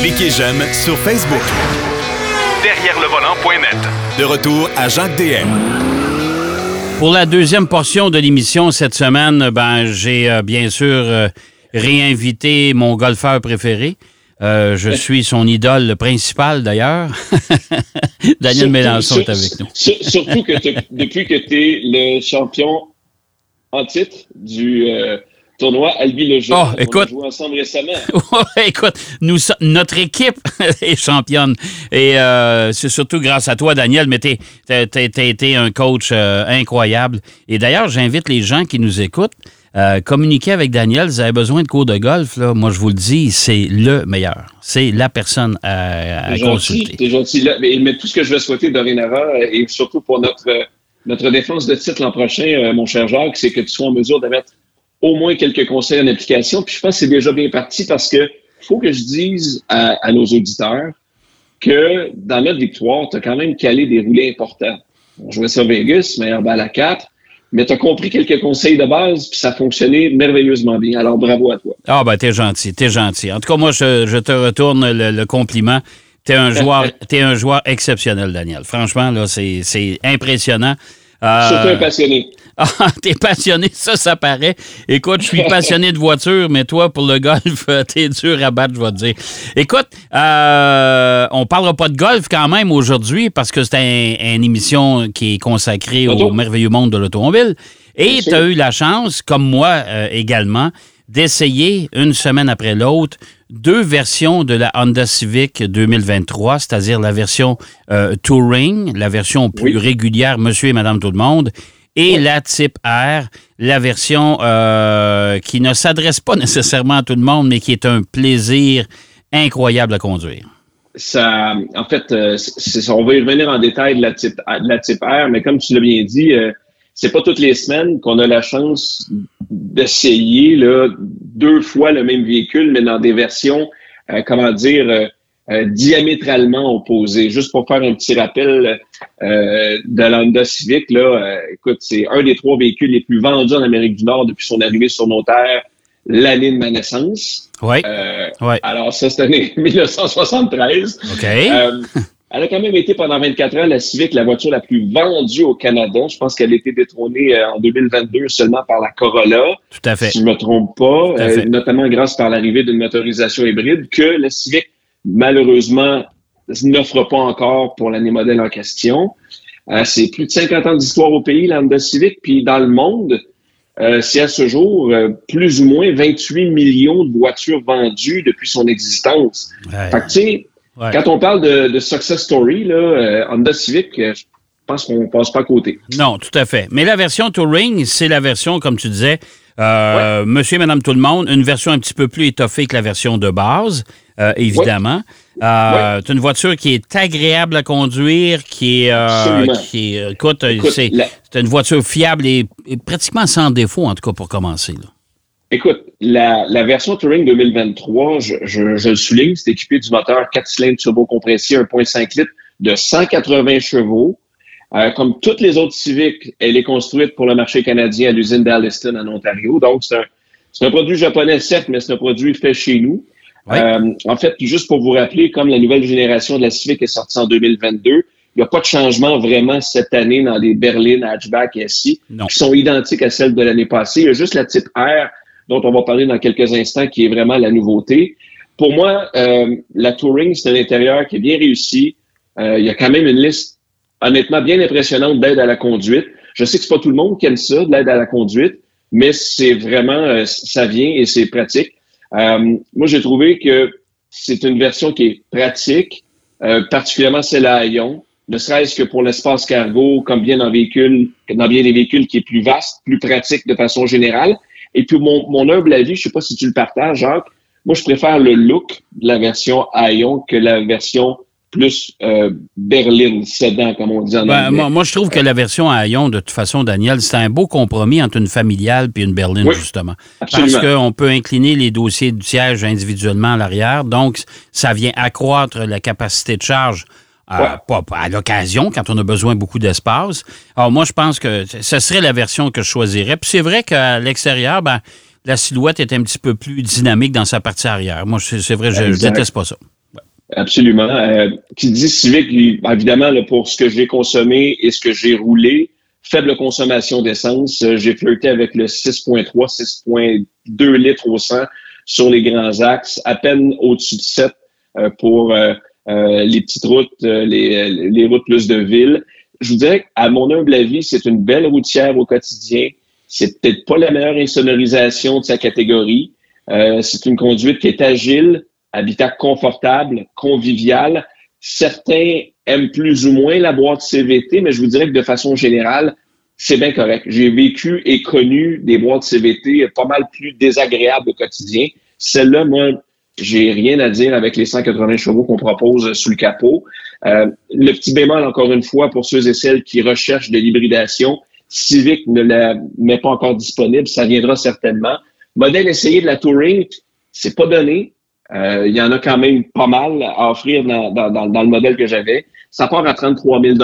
Cliquez j'aime sur Facebook. Derrière le volant.net. De retour à Jacques DM. Pour la deuxième portion de l'émission cette semaine, ben, j'ai euh, bien sûr euh, réinvité mon golfeur préféré. Euh, je suis son idole principal d'ailleurs. Daniel Surtout- Mélenchon est avec nous. sur- surtout que depuis que tu es le champion en titre du euh, tournoi Albi Le Jeu. Oh, On a écoute. joué ensemble récemment. Ouais, Écoute, nous, notre équipe est championne. Et euh, c'est surtout grâce à toi, Daniel, mais tu as été un coach euh, incroyable. Et d'ailleurs, j'invite les gens qui nous écoutent. Euh, communiquer avec Daniel, vous avez besoin de cours de golf, là, moi je vous le dis, c'est le meilleur. C'est la personne à, à consulter. t'es gentil. Là, mais, mais tout ce que je vais souhaiter dorénavant, euh, et surtout pour notre, notre défense de titre l'an prochain, mon cher Jacques, c'est que tu sois en mesure de mettre au moins quelques conseils en application. Puis je pense que c'est déjà bien parti parce que faut que je dise à, à nos auditeurs que dans notre victoire, tu as quand même calé des roulés importants. On jouait ça Vegas, meilleure balle à 4, mais tu as compris quelques conseils de base, puis ça a fonctionné merveilleusement bien. Alors bravo à toi. Ah, ben, t'es gentil, t'es gentil. En tout cas, moi, je, je te retourne le, le compliment. T'es un joueur, t'es un joueur exceptionnel, Daniel. Franchement, là, c'est, c'est impressionnant. Euh, Surtout un passionné. Ah, t'es passionné, ça, ça paraît. Écoute, je suis passionné de voiture, mais toi, pour le golf, euh, t'es dur à battre, je vais te dire. Écoute, euh, on parlera pas de golf quand même aujourd'hui parce que c'est un- une émission qui est consacrée au merveilleux monde de l'automobile. Et tu as eu la chance, comme moi euh, également, d'essayer une semaine après l'autre deux versions de la Honda Civic 2023, c'est-à-dire la version euh, Touring, la version plus Oui. régulière, monsieur et madame tout le monde, et la Type R, la version euh, qui ne s'adresse pas nécessairement à tout le monde, mais qui est un plaisir incroyable à conduire. ça, en fait, euh. On va y revenir en détail de la type, de la type R, mais comme tu l'as bien dit, euh, c'est pas toutes les semaines qu'on a la chance d'essayer deux fois le même véhicule, mais dans des versions, comment dire, euh, diamétralement opposées. Juste pour faire un petit rappel euh, de l'Honda Civic, là, euh, écoute, c'est un des trois véhicules les plus vendus en Amérique du Nord depuis son arrivée sur nos terres l'année de ma naissance. Oui, Euh, oui. alors, ça, c'est l'année 1973. OK. Euh, elle a quand même été pendant 24 ans la Civic, la voiture la plus vendue au Canada. Je pense qu'elle a été détrônée en 2022 seulement par la Corolla, Tout à fait. si je ne me trompe pas, euh, notamment grâce par l'arrivée d'une motorisation hybride que la Civic, malheureusement, n'offre pas encore pour l'année modèle en question. Euh, c'est plus de 50 ans d'histoire au pays, la Honda Civic, puis dans le monde, euh, c'est à ce jour euh, plus ou moins 28 millions de voitures vendues depuis son existence. Ouais. Fait que, Ouais. quand on parle de, de success story, là, Honda Civic, je pense qu'on passe pas à côté. Non, tout à fait. Mais la version Touring, c'est la version, comme tu disais, monsieur et madame tout le monde, une version un petit peu plus étoffée que la version de base, euh, évidemment. Euh, C'est une voiture qui est agréable à conduire, qui est... euh, Absolument. qui est écoute, Écoute, c'est la- une voiture fiable et, et pratiquement sans défaut, en tout cas, pour commencer. là. Écoute, la, la version Touring 2023, je, je, je le souligne, c'est équipé du moteur 4 cylindres turbo-compressé 1.5 litres de 180 chevaux. Euh, comme toutes les autres Civic, elle est construite pour le marché canadien à l'usine d'Alliston en Ontario. Donc, c'est un, c'est un produit japonais, certes, mais c'est un produit fait chez nous. Oui. Euh, en fait, juste pour vous rappeler, comme la nouvelle génération de la Civic est sortie en 2022, il n'y a pas de changement vraiment cette année dans les berlines, hatchback et SI Non. qui sont identiques à celles de l'année passée. Il y a juste la type R dont on va parler dans quelques instants, qui est vraiment la nouveauté. Pour moi, euh, la Touring, c'est un intérieur qui est bien réussi. Euh, il y a quand même une liste, honnêtement, bien impressionnante d'aide à la conduite. Je sais que c'est pas tout le monde qui aime ça, de l'aide à la conduite, mais c'est vraiment, euh, ça vient et c'est pratique. Euh, moi, j'ai trouvé que c'est une version qui est pratique, euh, particulièrement celle à Ion, ne serait-ce que pour l'espace cargo, comme bien dans, véhicule, dans bien des véhicules qui est plus vaste, plus pratique de façon générale. Et puis, mon, mon humble avis, je sais pas si tu le partages, Jacques, moi, je préfère le look de la version Ion que la version plus euh, berline, sedan, comme on dit en Ben, anglais. moi, moi, je trouve que la version à Ion, de toute façon, Daniel, c'est un beau compromis entre une familiale et une berline, Oui, justement. absolument. Parce qu'on peut incliner les dossiers du siège individuellement à l'arrière. Donc, ça vient accroître la capacité de charge à, Ouais. pas- pas à l'occasion, quand on a besoin beaucoup d'espace. Alors, moi, je pense que ce serait la version que je choisirais. Puis c'est vrai qu'à l'extérieur, ben, la silhouette est un petit peu plus dynamique dans sa partie arrière. Moi, c'est vrai, je, je déteste pas ça. Absolument. Euh, qui dit Civic, évidemment, pour ce que j'ai consommé et ce que j'ai roulé, faible consommation d'essence. Euh, j'ai flirté avec le 6.3, 6.2 litres au 100 sur les grands axes, à peine au-dessus de 7 euh, pour les petites routes, les, les, routes plus de ville. Je vous dirais qu'à mon humble avis, c'est une belle routière au quotidien. C'est peut-être pas la meilleure insonorisation de sa catégorie. c'est une conduite qui est agile, habitat confortable, convivial. Certains aiment plus ou moins la boîte CVT, mais je vous dirais que de façon générale, c'est bien correct. J'ai vécu et connu des boîtes CVT pas mal plus désagréables au quotidien. Celle-là, moi, j'ai rien à dire avec les 180 chevaux qu'on propose sous le capot. Euh, le petit bémol, encore une fois, pour ceux et celles qui recherchent de l'hybridation, Civic ne la met pas encore disponible, ça viendra certainement. Modèle essayé de la Touring, c'est pas donné. Euh, il y en a quand même pas mal à offrir dans, dans, dans, le modèle que j'avais. Ça part à 33 000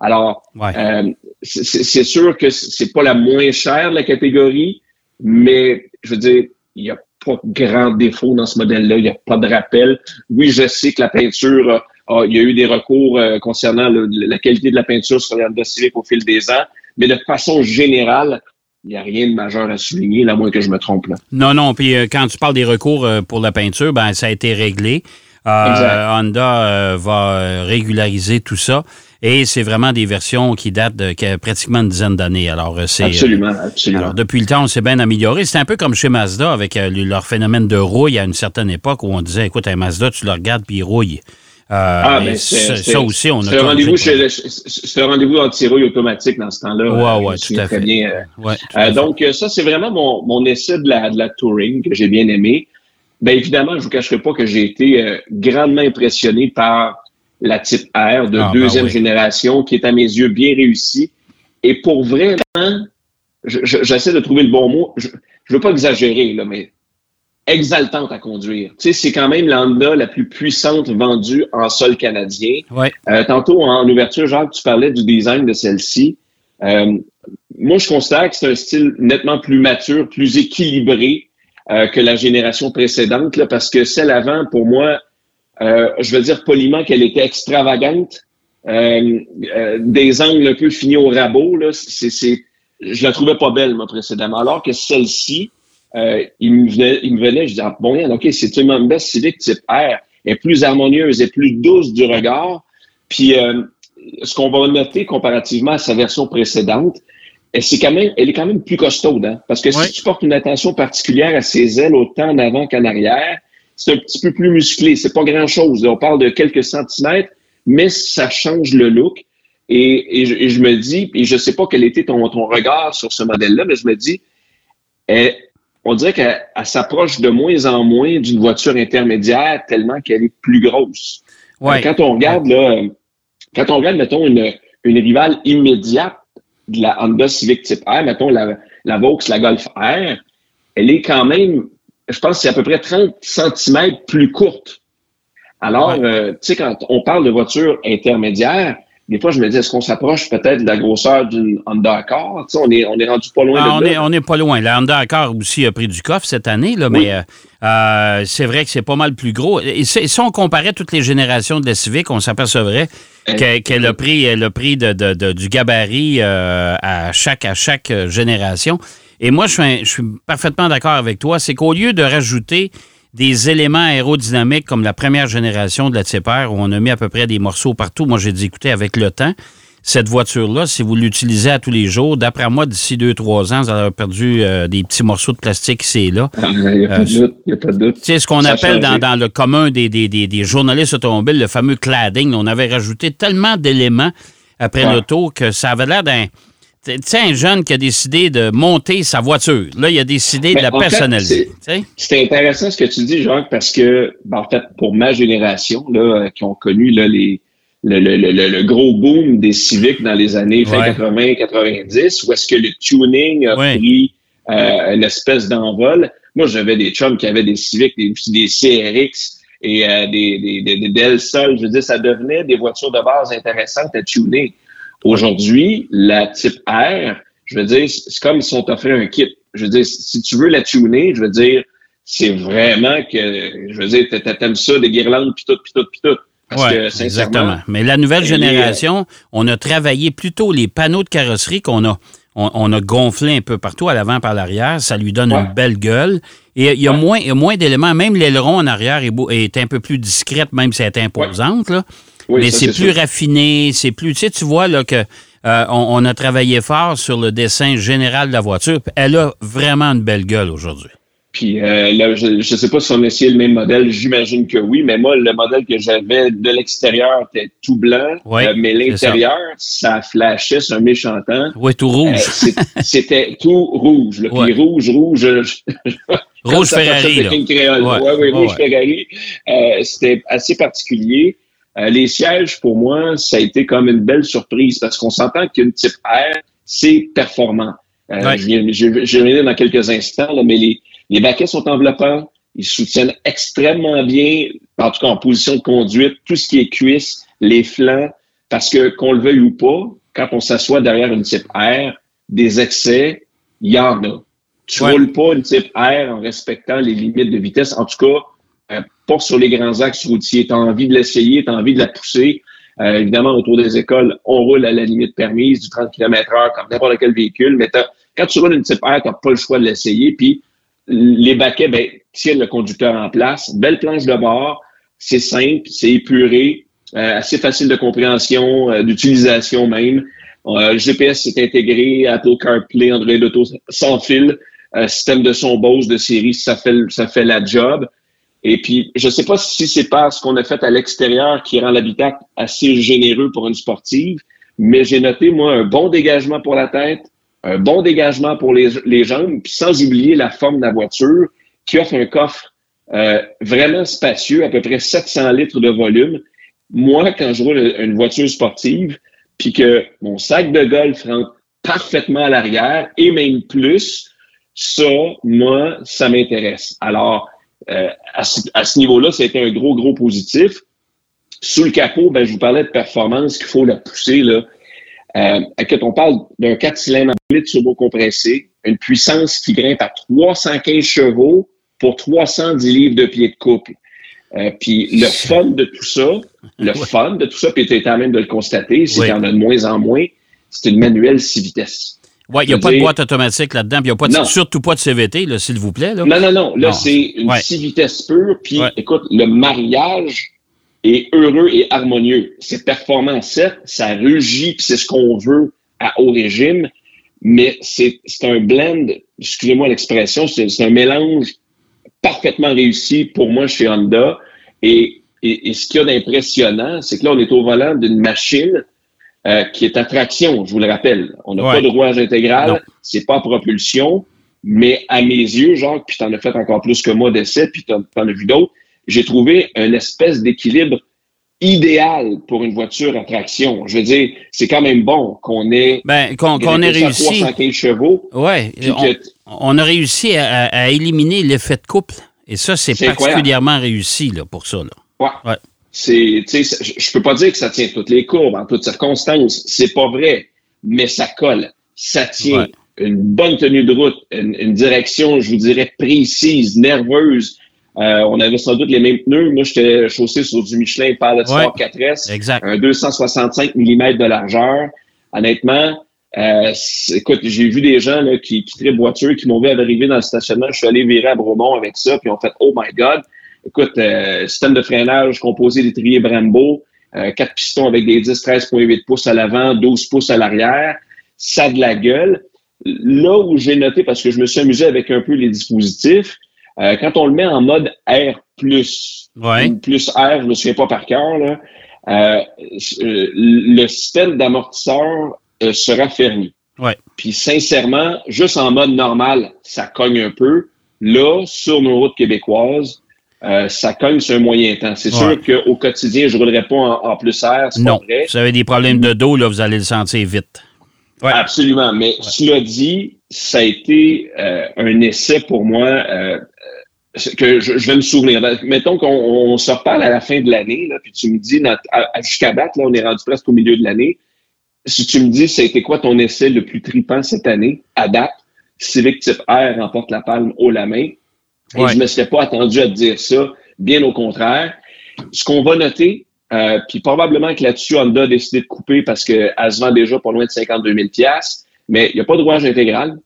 Alors, euh, c'est sûr que c'est pas la moins chère de la catégorie, mais je veux dire, il n'y a pas grand défaut dans ce modèle-là. Il n'y a pas de rappel. Oui, je sais que la peinture, il y a eu des recours euh, concernant la qualité de la peinture sur les Honda au fil des ans, mais de façon générale, il n'y a rien de majeur à souligner, à moins que je me trompe. Là. Non, non. Puis euh, quand tu parles des recours euh, pour la peinture, ben ça a été réglé. Euh, Honda va régulariser tout ça. Et c'est vraiment des versions qui datent de pratiquement une dizaine d'années. Alors, c'est. Absolument, absolument. Alors, depuis le temps, on s'est bien amélioré. C'est un peu comme chez Mazda avec leur phénomène de rouille à une certaine époque où on disait écoute, un Mazda, tu le regardes puis il rouille. Euh, ah, ben ça aussi, on a. Un rendez-vous un rendez-vous anti-rouille automatique dans ce temps-là. Ouais, ouais, tout à fait. Bien, euh, donc, euh, ça, c'est vraiment mon, mon essai de la, de la touring que j'ai bien aimé. Bien évidemment, je vous cacherai pas que j'ai été grandement impressionné par la type R de ah, ben deuxième génération, qui est à mes yeux bien réussie. Et pour vraiment, j'essaie de trouver le bon mot. Je, je veux pas exagérer, là, mais exaltante à conduire. Tu sais, c'est quand même l'Honda la plus puissante vendue en sol canadien. Ouais. Euh, tantôt, en ouverture, Jacques, tu parlais du design de celle-ci. Euh, moi, je constate que c'est un style nettement plus mature, plus équilibré euh, que la génération précédente, là, parce que celle avant, pour moi, je veux dire poliment qu'elle était extravagante, des angles un peu finis au rabot. Là, c'est, c'est, je la trouvais pas belle, moi, précédemment. Alors que celle-ci, euh, il, me venait, il me venait, je disais, ah, bon, OK, c'est une Honda Civic type R, elle est plus harmonieuse, elle est plus douce du regard. Puis, euh, ce qu'on va noter comparativement à sa version précédente, c'est quand même, elle est quand même plus costaude, hein? parce que si tu portes une attention particulière à ses ailes autant en avant qu'en arrière, c'est un petit peu plus musclé. C'est pas grand-chose. On parle de quelques centimètres, mais ça change le look. Et, et, je, me dis, et je sais pas quel était ton, ton regard sur ce modèle-là, mais je me dis, elle, on dirait qu'elle s'approche de moins en moins d'une voiture intermédiaire tellement qu'elle est plus grosse. Ouais. Quand on regarde, là, quand on regarde, mettons, une, une rivale immédiate de la Honda Civic Type R, mettons la, la Vaux, la Golf R, elle est quand même, je pense c'est à peu près 30 cm plus courte. Alors, euh, tu sais, quand on parle de voiture intermédiaire, des fois, je me dis, est-ce qu'on s'approche peut-être de la grosseur d'une Honda Accord? on est, on est rendu pas loin ah, de on Est, on n'est pas loin. La Honda Accord aussi a pris du coffre cette année, là, mais euh, euh, c'est vrai que c'est pas mal plus gros. Et si on comparait toutes les générations de la Civic, on s'apercevrait qu'elle a pris le prix de, du gabarit euh, à, chaque, à chaque génération. Et moi, je suis, je suis parfaitement d'accord avec toi. C'est qu'au lieu de rajouter des éléments aérodynamiques comme la première génération de la Type R, où on a mis à peu près des morceaux partout. Moi, j'ai dit, écoutez, avec le temps, cette voiture-là, si vous l'utilisez à tous les jours, d'après moi, d'ici deux, trois ans, vous allez perdu euh, des petits morceaux de plastique ici et là. Ah, il n'y a, pas de doute. Il a pas de doute. C'est ce qu'on appelle dans, le commun des, des, journalistes automobiles le fameux cladding. On avait rajouté tellement d'éléments après l'auto que ça avait l'air d'un tu sais, un jeune qui a décidé de monter sa voiture. Là, il a décidé de la personnaliser. C'est intéressant ce que tu dis, Jacques, parce que, ben, en fait, pour ma génération, là, qui ont connu là, les, le, le, le, gros boom des Civics dans les années 80-90, où est-ce que le tuning a pris euh, une espèce d'envol. Moi, j'avais des chums qui avaient des Civics, des, des CRX et euh, des, des, des, des Sol. Je veux dire, ça devenait des voitures de base intéressantes à tuner. Aujourd'hui, la type R, je veux dire, c'est comme si on t'offrait un kit. je veux dire, si tu veux la tuner, je veux dire, c'est vraiment que, je veux dire, t'aimes ça, des guirlandes, puis tout, puis tout, puis tout. Parce que, exactement. Mais la nouvelle génération, on a travaillé plutôt les panneaux de carrosserie qu'on a. On, a gonflé un peu partout à l'avant par l'arrière. Ça lui donne une belle gueule. Et il y a moins, moins d'éléments. Même l'aileron en arrière est, est, un peu plus discrète, même si elle est imposante. Là. Mais c'est plus raffiné. C'est plus. Tu sais, tu vois là, que euh, on, a travaillé fort sur le dessin général de la voiture. Elle a vraiment une belle gueule aujourd'hui. Puis euh, là, je ne sais pas si on a essayé le même modèle, j'imagine que oui, mais moi, le modèle que j'avais de l'extérieur était tout blanc, euh, mais l'intérieur, ça. flashait sur un méchant temps. Oui, tout rouge. C'était tout rouge. Là. Puis rouge, rouge. rouge Ferrari. Là. Ouais. oui, rouge Ferrari. c'était assez particulier. Les sièges, pour moi, ça a été comme une belle surprise parce qu'on s'entend qu'une type R, c'est performant. Je vais, je, vais dans quelques instants, là, mais les, les baquets sont enveloppants. Ils soutiennent extrêmement bien, en tout cas en position de conduite, tout ce qui est cuisse, les flancs, parce que qu'on le veuille ou pas, quand on s'assoit derrière une type R, des excès, il y en a. Tu ne roules pas une type R en respectant les limites de vitesse, en tout cas, euh, pas sur les grands axes routiers. Tu as envie de l'essayer, tu as envie de la pousser. Euh, évidemment, autour des écoles, on roule à la limite permise du 30 km h comme n'importe quel véhicule, mais quand tu roules une type R, tu n'as pas le choix de l'essayer. Puis, les baquets ben, tiennent le conducteur en place. Belle planche de bord, c'est simple, c'est épuré, euh, assez facile de compréhension, d'utilisation même. GPS est intégré, Apple CarPlay, Android Auto sans fil, système de son Bose de série, ça fait ça fait la job. Et puis, je ne sais pas si c'est parce qu'on a fait à l'extérieur qui rend l'habitacle assez généreux pour une sportive, mais j'ai noté, moi, un bon dégagement pour la tête, un bon dégagement pour les, les jambes, sans oublier la forme de la voiture qui offre un coffre euh, vraiment spacieux, à peu près 700 litres de volume. Moi, quand je roule une voiture sportive, puis que mon sac de golf rentre parfaitement à l'arrière et même plus, ça, moi, ça m'intéresse. Alors, euh, à ce, à ce niveau-là, c'était un gros, gros positif. Sous le capot, ben, je vous parlais de performance qu'il faut la pousser. Là. Euh, on parle d'un 4 cylindres en turbo-compressé, une puissance qui grimpe à 315 chevaux pour 310 livres de pied de couple. Euh, puis le fun de tout ça, le fun de tout ça, puis tu es à même de le constater, c'est qu'il y en a de moins en moins, c'est une manuelle 6 vitesses. Oui, il n'y a pas de boîte automatique là-dedans, puis il n'y a pas surtout pas de CVT, s'il vous plaît. Là. Non, non, non. Là, c'est une 6 vitesses pure, puis écoute, le mariage est heureux et harmonieux. C'est performant, certes, ça rugit, puis c'est ce qu'on veut à haut régime, mais c'est un blend, excusez-moi l'expression, c'est un mélange parfaitement réussi pour moi chez Honda. Et, et, ce qu'il y a d'impressionnant, c'est que là, on est au volant d'une machine euh, qui est à traction, je vous le rappelle. On n'a pas de rouage intégral, c'est pas propulsion, mais à mes yeux, Jacques, puis tu en as fait encore plus que moi d'essais, puis tu en, as vu d'autres, j'ai trouvé une espèce d'équilibre idéal pour une voiture à traction. Je veux dire, c'est quand même bon qu'on ait, ben, qu'on, ait réussi. 315 chevaux. Ouais, on, a réussi à, éliminer l'effet de couple. Et ça, c'est, particulièrement réussi là, pour ça. Là. Ouais. C'est, je peux pas dire que ça tient toutes les courbes en toutes circonstances. C'est pas vrai, mais ça colle. Ça tient. Une bonne tenue de route, une, une direction, je vous dirais, précise, nerveuse, euh, on avait sans doute les mêmes pneus. Moi, j'étais chaussé sur du Michelin Pilot Sport 4S. Exact. Un 265 mm de largeur. Honnêtement, euh, écoute, j'ai vu des gens là, qui, qui trippent voiture, qui m'ont vu arriver dans le stationnement. Je suis allé virer à Bromont avec ça, puis on fait Oh my God! Écoute, euh, système de freinage composé d'étriers Brembo, euh, quatre pistons avec des 10, 13,8 pouces à l'avant, 12 pouces à l'arrière. Ça a de la gueule. Là où j'ai noté, parce que je me suis amusé avec un peu les dispositifs, euh, quand on le met en mode R+, plus R, je me souviens pas par cœur, là, euh, le système d'amortisseur sera fermé. Ouais. Puis sincèrement, juste en mode normal, ça cogne un peu. Là, sur nos routes québécoises, ça cogne sur un moyen temps. C'est sûr qu'au quotidien, je ne roulerai pas en, plus R, c'est pas vrai. Vous avez des problèmes de dos, là, vous allez le sentir vite. Ouais. Absolument. Mais cela dit, ça a été un essai pour moi que je, vais me souvenir. Mettons qu'on se reparle à la fin de l'année, puis tu me dis, jusqu'à date, là, on est rendu presque au milieu de l'année. Si tu me dis, ça a été quoi ton essai le plus tripant cette année, à date, Civic Type R remporte la palme haut la main. Et Ouais. je ne me serais pas attendu à te dire ça, bien au contraire. Ce qu'on va noter, euh, puis probablement que là-dessus, Honda a décidé de couper parce qu'elle se vend déjà pas loin de 52 000 mais il n'y a pas de rouage intégral.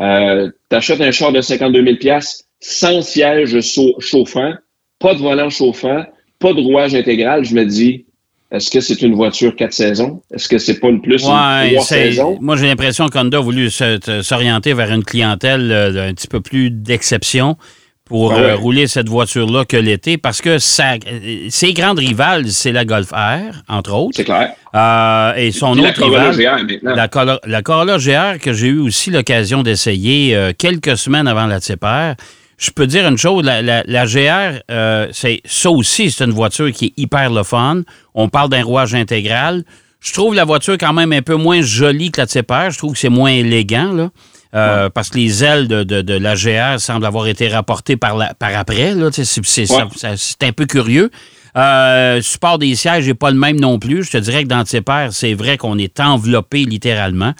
Euh, tu achètes un char de 52 000 sans siège chauffant, pas de volant chauffant, pas de rouage intégral. Je me dis, est-ce que c'est une voiture quatre saisons? Est-ce que c'est pas une plus une Ouais, trois c'est- saisons? moi j'ai l'impression qu'Honda a voulu s'orienter vers une clientèle euh, un petit peu plus d'exception pour euh, ouais. rouler cette voiture-là que l'été, parce que euh, ses grandes rivales, c'est la Golf R, entre autres, C'est clair. Euh, et son la autre Corolla rival, GR la, Corolla- la Corolla GR que j'ai eu aussi l'occasion d'essayer euh, quelques semaines avant la Type R. Je peux dire une chose, la, la- la GR, euh, c'est ça aussi, c'est une voiture qui est hyper le fun. On parle d'un rouage intégral. Je trouve la voiture quand même un peu moins jolie que la Type R. Je trouve que c'est moins élégant, là. Euh, Parce que les ailes de, de- de la GR semblent avoir été rapportées par, la- par après. C'est Ouais. un peu curieux. Euh, support des sièges n'est pas le même non plus. Je te dirais que dans le Type R, c'est vrai qu'on est enveloppé littéralement.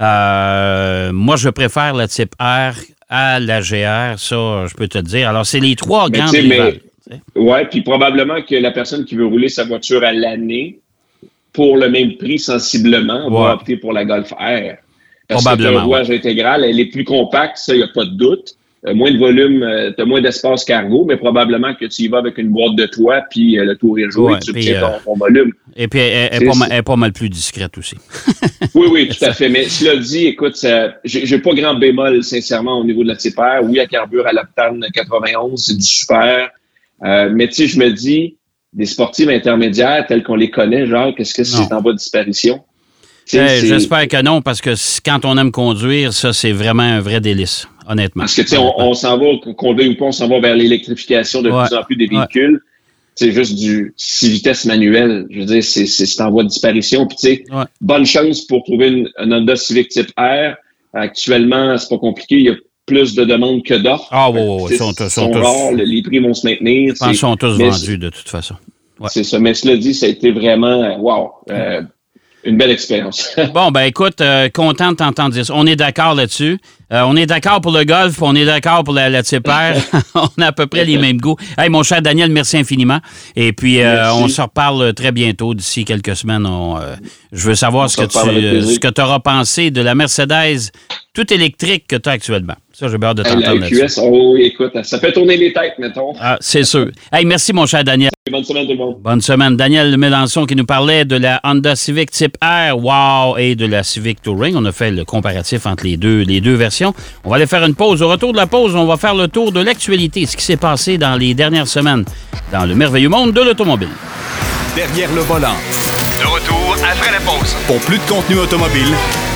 Euh, moi, je préfère la Type R à la GR, ça, je peux te le dire. Alors, c'est les trois Mais grandes rivales. Ouais, puis probablement que la personne qui veut rouler sa voiture à l'année pour le même prix sensiblement Ouais. va opter pour la Golf R. Parce Probablement, que le rouage intégral, elle est plus compacte, ça, il n'y a pas de doute. Euh, moins de volume, tu as moins d'espace cargo, mais probablement que tu y vas avec une boîte de toit, puis euh, le tour est joué, Ouais, tu tiens ton, euh, ton volume. Et puis, elle, elle est pas, mal- elle est pas mal plus discrète aussi. Oui, oui, tout à fait. Mais cela dit, écoute, j'ai pas grand bémol, sincèrement, au niveau de la Type R. Oui, à carbure à l'octane 91, c'est du super. Euh, mais tu sais, je me dis, des sportives intermédiaires tels qu'on les connaît, genre, qu'est-ce que c'est en voie de disparition? Eh, J'espère que non, parce que quand on aime conduire, ça, c'est vraiment un vrai délice, honnêtement. Parce que, tu sais, on, on s'en va, qu'on le veuille ou pas, on s'en va vers l'électrification de Ouais. plus en plus des véhicules. C'est juste du 6 vitesses manuel. Je veux dire, c'est- en voie de disparition. Puis, tu sais, Ouais. bonne chance pour trouver une, un Honda Civic Type R. Actuellement, c'est pas compliqué. Il y a plus de demandes que d'offres. Ah, ouais, ouais, ouais. Ils sont- sont sont tous- rares, le- les prix vont se maintenir. C'est sont tous vendus de toute façon. Ouais. c'est ça. Mais cela dit, ça a été vraiment, euh, wow, euh, une belle expérience. Bon, ben écoute, euh, content de t'entendre dire ça. On est d'accord là-dessus. Euh, on est d'accord pour le golf, on est d'accord pour la, la on a à peu près les mêmes goûts. Hey, mon cher Daniel, merci infiniment. Et puis, euh, on se reparle très bientôt, d'ici quelques semaines. On, je veux savoir On ce que tu ce que auras pensé de la Mercedes tout électrique que tu as actuellement. Ça, j'ai hâte de t'entendre. QS, oh, oui, écoute, ça fait tourner les têtes, mettons. Ah, c'est sûr. Hey, merci, mon cher Daniel. Bonne semaine, tout le monde. Bonne semaine. Daniel Mélenchon qui nous parlait de la Honda Civic Type R, wow, et de la Civic Touring. On a fait le comparatif entre les deux, les deux versions. On va aller faire une pause. Au retour de la pause, on va faire le tour de l'actualité, ce qui s'est passé dans les dernières semaines dans le merveilleux monde de l'automobile. Derrière le volant. De retour après la pause. Pour plus de contenu automobile,